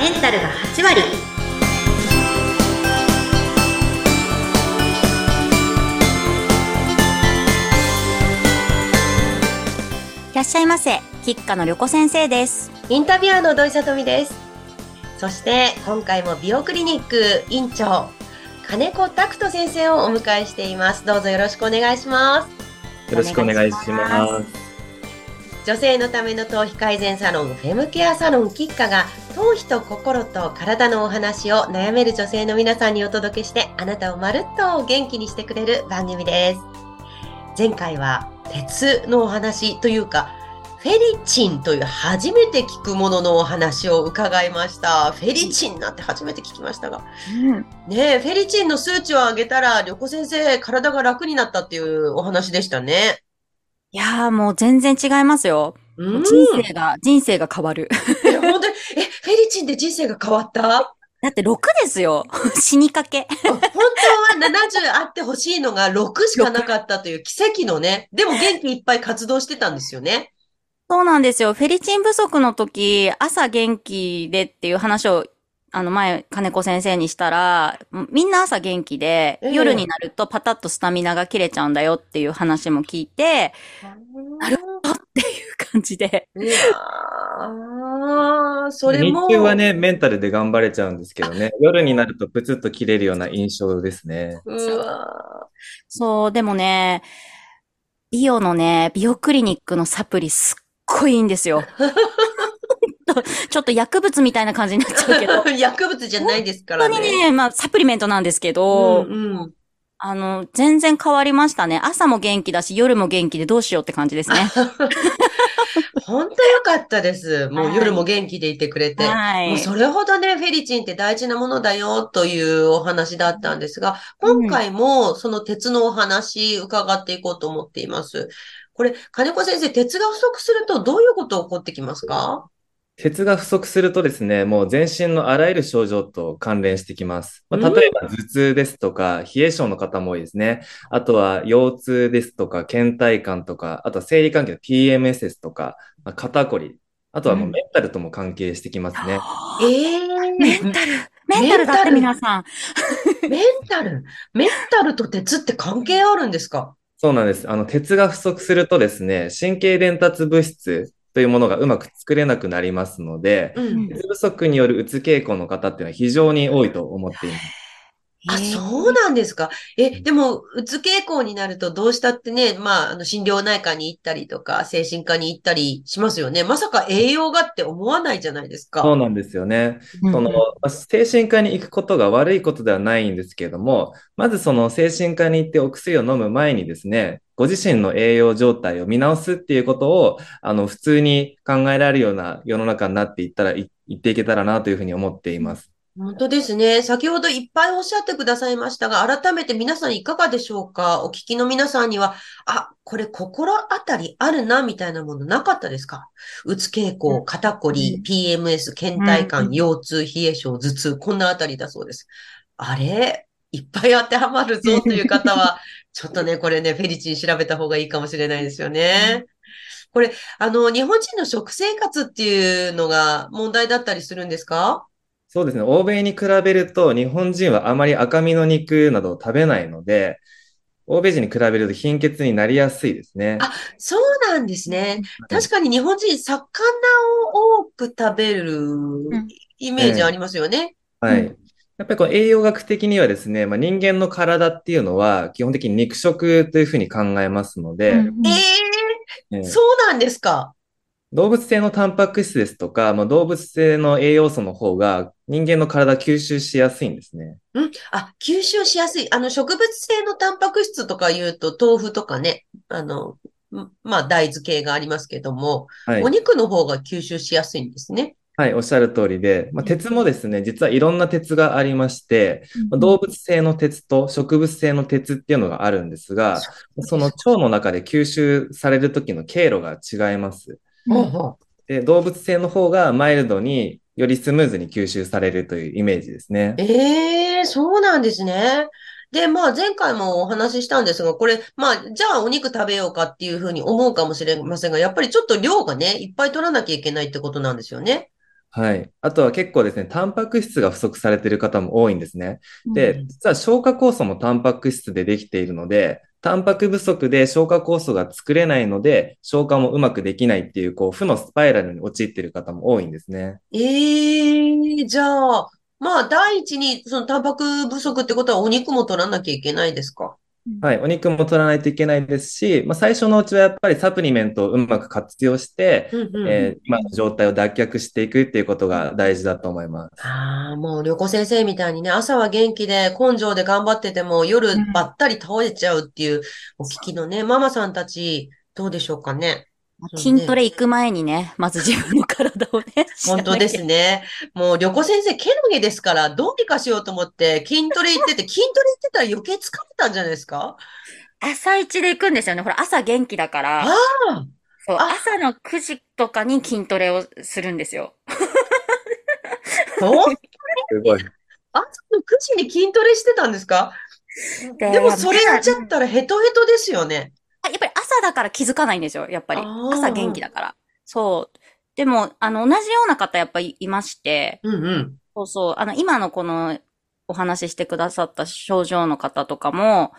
メンタルが8割いらっしゃいませ吉家の旅子先生ですインタビュアーの土井さとみです。そして、今回も美容クリニック院長、金子拓人先生をお迎えしています。どうぞよろしくお願いします。よろしくお願いしお願いします。女性のための頭皮改善サロン、フェムケアサロンキッカが、頭皮と心と体のお話を悩める女性の皆さんにお届けして、あなたをまるっと元気にしてくれる番組です。前回は、鉄のお話というか、フェリチンという初めて聞くもののお話を伺いました。フェリチンなんて初めて聞きましたが。うんね、フェリチンの数値を上げたら、旅子先生、体が楽になったっていうお話でしたね。いやーもう全然違いますよ、人生が人生が変わる。え、本当に、え、フェリチンで人生が変わった？あだって6ですよ。死にかけ。本当は70あってほしいのが6しかなかったという奇跡のね。でも元気いっぱい活動してたんですよね。そうなんですよ。フェリチン不足の時、朝元気でっていう話を、あの前、金子先生にしたら、みんな朝元気で、ええ夜になるとパタッとスタミナが切れちゃうんだよっていう話も聞いて、なるっていう感じで。いやーそれ日も。中はね、メンタルで頑張れちゃうんですけどね、夜になるとプツッと切れるような印象ですね。うわそう、でもね、美容のね、美容クリニックのサプリすっごいいいんですよ。ちょっと薬物みたいな感じになっちゃうけど。ー 薬物じゃないですからね。本当にね、まあ、サプリメントなんですけど、うんうんあの、全然変わりましたね。朝も元気だし、夜も元気でどうしようって感じですね。本当よかったです。もうはい夜も元気でいてくれて。はい。もうそれほどね、フェリチンって大事なものだよというお話だったんですが、今回もその鉄のお話伺っていこうと思っています。これ、金子先生、鉄が不足するとどういうこと起こってきますか？鉄が不足するとですね、もう全身のあらゆる症状と関連してきます。まあ、うん例えば頭痛ですとか、冷え性の方も多いですね。あとは腰痛ですとか、倦怠感とか、あとは生理関係の PMS とか、まあ、肩こり。あとはもううんメンタルとも関係してきますね。ええメンタル、メンタルだって皆さん。メンタル、メンタルと鉄って関係あるんですか？そうなんです。あの、鉄が不足するとですね、神経伝達物質というものがうまく作れなくなりますので、うん。鉄不足によるうつ傾向の方っていうのは非常に多いと思っています。あ、そうなんですか？え、でも、うつ傾向になるとどうしたってね、まあ、あの、心療内科に行ったりとか、精神科に行ったりしますよね。まさか栄養がって思わないじゃないですか。そうなんですよね。うんその、まあ精神科に行くことが悪いことではないんですけれども、まずその精神科に行ってお薬を飲む前にですね、ご自身の栄養状態を見直すっていうことを、あの、普通に考えられるような世の中になっていったら、い行っていけたらなというふうに思っています。本当ですね。先ほどいっぱいおっしゃってくださいましたが、改めて皆さんいかがでしょうか？お聞きの皆さんには、あ、これ心当たりあるな、みたいなものなかったですか？うつ傾向、肩こり、PMS、倦怠感、うん。腰痛、冷え性、頭痛、こんなあたりだそうです。あれ？いっぱい当てはまるぞという方は、ちょっとね、これね、フェリチン調べた方がいいかもしれないですよね。これ、あの、日本人の食生活っていうのが問題だったりするんですか？そうですね。欧米に比べると、日本人はあまり赤身の肉などを食べないので、欧米人に比べると貧血になりやすいですね。あそうなんですね。確かに日本人、魚を多く食べるイメージありますよね。はい。うやっぱりこう栄養学的にはですね、まあ、人間の体っていうのは基本的に肉食というふうに考えますので、うんええーえそうなんですか。動物性のタンパク質ですとか、まあ、動物性の栄養素の方が人間の体吸収しやすいんですね。うん。あ、吸収しやすい。あの、植物性のタンパク質とか言うと、豆腐とかね、あの、んまあ、大豆系がありますけども、はいお。肉の方が吸収しやすいんですね。はい、おっしゃる通りで、まあ、鉄もですね、実はいろんな鉄がありまして、まあ動物性の鉄と植物性の鉄っていうのがあるんですが、その腸の中で吸収される時の経路が違います。で、動物性の方がマイルドによりスムーズに吸収されるというイメージですねう。。ええそうなんですね。で、まあ前回もお話ししたんですが、これ、まあじゃあお肉食べようかっていうふうに思うかもしれませんが、やっぱりちょっと量がね、いっぱい取らなきゃいけないってことなんですよね。はい。あとは結構ですね、タンパク質が不足されている方も多いんですね。で、実は消化酵素もタンパク質でできているので、タンパク不足で消化酵素が作れないので、消化もうまくできないっていう、こう、負のスパイラルに陥っている方も多いんですね。ええじゃあ、まあ、第一に、そのタンパク不足ってことはお肉も取らなきゃいけないですか？はい。お肉も取らないといけないですし、まあ、最初のうちはやっぱりサプリメントをうまく活用して、うんうんえー今の状態を脱却していくっていうことが大事だと思います。ああ、もう、旅行先生みたいにね、朝は元気で根性で頑張ってても、夜うんばったり倒れちゃうっていう、お聞きのね、ママさんたち、どうでしょうかね？筋トレ行く前にね、まず自分の体をね、本当ですね。ね。もう、旅行先生、毛の毛ですから、どうにかしようと思って、筋トレ行ってて、筋トレ行ってたら余計疲れたんじゃないですか？朝一で行くんですよね。ほら、朝元気だから。ああ、そう、あ朝の9時とかに筋トレをするんですよ。そうすごい。朝の9時に筋トレしてたんですか？ででも、それやっちゃったらヘトヘトですよね。朝だから気づかないんですよ、やっぱり朝元気だから。そう。でも、あの、同じような方やっぱりいまして、うんうん。そうそう、あの、今のこのお話ししてくださった症状の方とかも、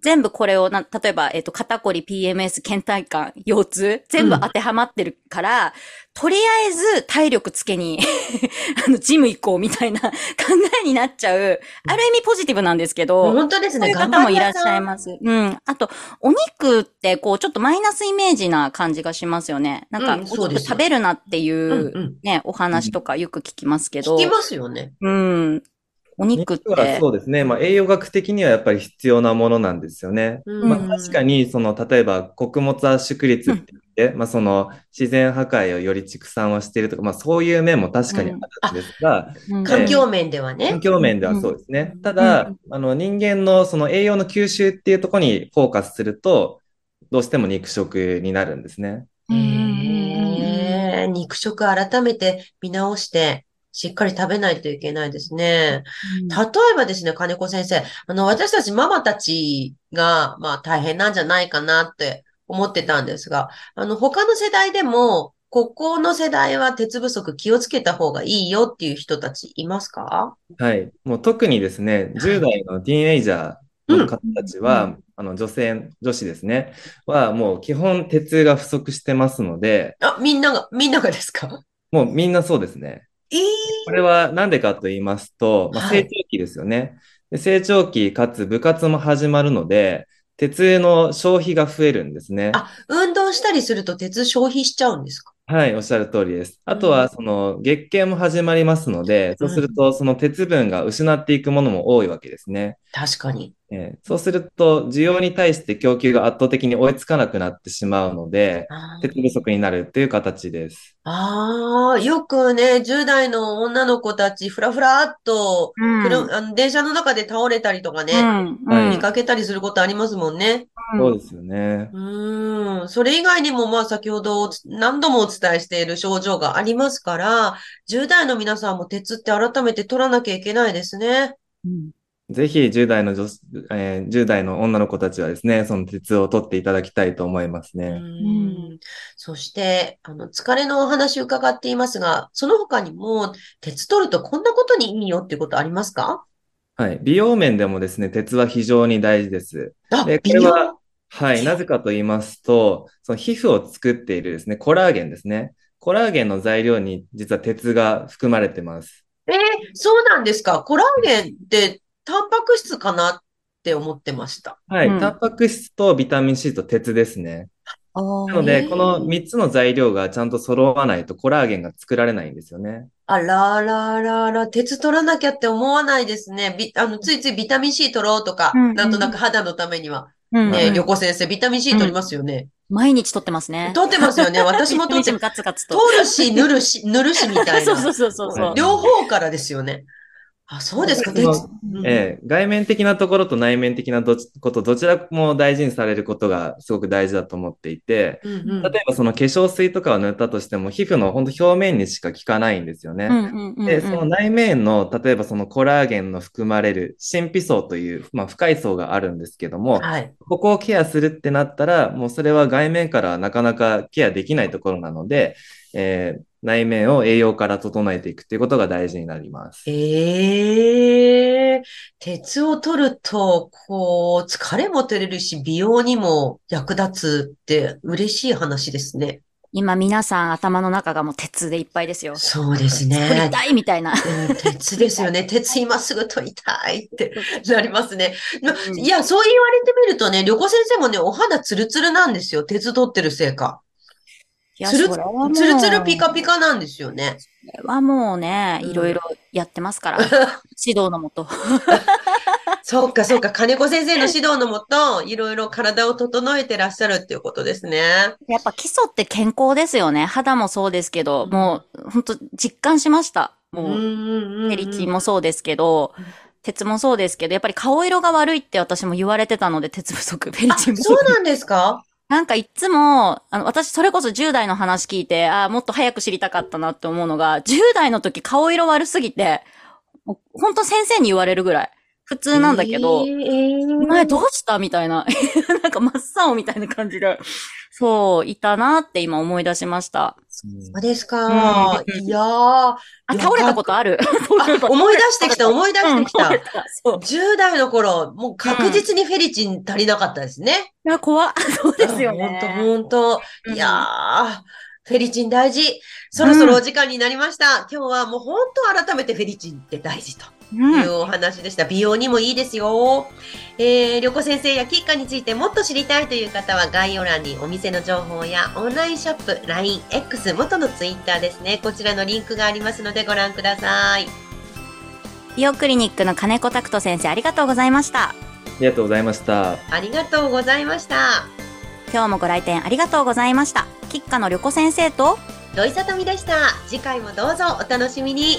全部これをな、例えば、えっ、と、肩こり、PMS、倦怠感、腰痛、全部当てはまってるから、とりあえず体力つけに、あの、ジム行こうみたいな 考えになっちゃう、ある意味ポジティブなんですけど、本当ですね。そういう頑方もいらっしゃいます。うん。あと、お肉って、こう、ちょっとマイナスイメージな感じがしますよね。なんか、うんお肉食べるなっていう、うんうん。ね、お話とかよく聞きますけど。聞きますよね。うん。お肉っ肉はて。そうですね。まあ、栄養学的にはやっぱり必要なものなんですよね。うんまあ、確かに、その、例えば、穀物圧縮率って言って、まあ、その、自然破壊をより畜産はしているとか、まあ、そういう面も確かにあるんですが、うん環境面ではね環。境面ではそうですね。ただ、あの、人間のその栄養の吸収っていうところにフォーカスすると、どうしても肉食になるんですね。肉食改めて見直して、しっかり食べないといけないですね。例えばですね、金子先生、あの、私たちママたちが、まあ大変なんじゃないかなって思ってたんですが、あの、他の世代でも、ここの世代は鉄不足気をつけた方がいいよっていう人たちいますか？はい。もう特にですね、10代のティーンエイジャーの方たちは、うんあの、女性、女子ですね、はもう基本鉄が不足してますので、あ、みんなが、みんながですか？もうみんなそうですね。ええこれはなんでかと言いますと、まあ、はい成長期ですよね。で成長期かつ部活も始まるので、鉄の消費が増えるんですね。あ、運動したりすると鉄消費しちゃうんですか？はい、おっしゃる通りです。あとうんは、その、月経も始まりますので、そうすると、その鉄分が失っていくものも多いわけですね。確かに。えーそうすると、需要に対して供給が圧倒的に追いつかなくなってしまうので、鉄不足になるという形です。ああ、よくね、10代の女の子たち、ふらふらっと、うんあの電車の中で倒れたりとかね、うん。はい見かけたりすることありますもんね。そうですよね。うーん。それ以外にも、まあ、先ほど何度もお伝えしている症状がありますから、10代の皆さんも鉄って改めて取らなきゃいけないですね。うんぜひ10代の女子、えー10代の女の子たちはですね、その鉄を取っていただきたいと思いますうね。ん。そして、あの、疲れのお話伺っていますが、その他にも、鉄取るとこんなことにいいよっていうことありますか？はい。美容面でもですね、鉄は非常に大事です。あ、で、これは、はい。なぜかと言いますと、その皮膚を作っているですね、コラーゲンですね。コラーゲンの材料に実は鉄が含まれてます。えーそうなんですか？コラーゲンってタンパク質かなって思ってました。はい。うんタンパク質とビタミン C と鉄ですね。なので、この3つの材料がちゃんと揃わないとコラーゲンが作られないんですよね。あらららら、鉄取らなきゃって思わないですね。ビあの、ついついビタミン C 取ろうとか、うんうんなんとなく肌のためには。うんね、うん旅行先生、ビタミン C 取りますよね。毎日取ってますね。取ってますよね。私も取ってガツガツと。取るし、塗るし、塗るしみたい そうそうな。そうそうそう。両方からですよね。あ、そうですか。ええ外面的なところと内面的などちこと、どちらも大事にされることがすごく大事だと思っていて、うんうん例えばその化粧水とかを塗ったとしても、皮膚の本当表面にしか効かないんですよね。で、その内面の、例えばそのコラーゲンの含まれる真皮層という、まあ、深い層があるんですけども、はい。ここをケアするってなったら、もうそれは外面からはなかなかケアできないところなので、えー内面を栄養から整えていくっていうことが大事になります。ええ鉄を取ると、こう、疲れも取れるし、美容にも役立つって嬉しい話ですね。今皆さん頭の中がもう鉄でいっぱいですよ。そうです取りね。たいみたいな。うん鉄ですよね。鉄今すぐ取りたいってなりますね。なうんいや、そう言われてみるとね、旅行先生もね、お肌ツルツルなんですよ。鉄取ってるせいか。つるそれはもうツルツルピカピカなんですよね。それはもうね、うんいろいろやってますから。指導のもと。そうか、そうか。金子先生の指導のもと、いろいろ体を整えてらっしゃるっていうことですね。やっぱ基礎って健康ですよね。肌もそうですけど、うんもう本当実感しました。もう、うんうんうんうんフェリチンもそうですけどうん、鉄もそうですけど、やっぱり顔色が悪いって私も言われてたので、鉄不足、フェリあ、チン不足。そうなんですか？なんかいつも、あの、私それこそ10代の話聞いて、ああ、もっと早く知りたかったなって思うのが、10代の時顔色悪すぎて、もう本当先生に言われるぐらい、普通なんだけど、えーお前どうした？みたいな。なんか真っ青みたいな感じで。そう、いたなって今思い出しました。そうですか。うんいやー。あ、倒れたことある。あ、思い出してきた、思い出してきた。うんたそう。10代の頃、もう確実にフェリチン足りなかったですね。いや、怖っ そうですよね。ほんと、ほんと。うんいやー、フェリチン大事。そろそろお時間になりました。今日はもう本当改めてフェリチンって大事とう。いうんお話でした。美容にもいいですよ。えー、りょこ先生やキッカについてもっと知りたいという方は概要欄にお店の情報やオンラインショップ、LINE、X、元のツイッターですね。こちらのリンクがありますのでご覧ください。美容クリニックの金子拓人先生ありがとうございました。ありがとうございました。ありがとうございました。今日もご来店ありがとうございました。吉花の旅子先生と、土井さとみでした。次回もどうぞお楽しみに。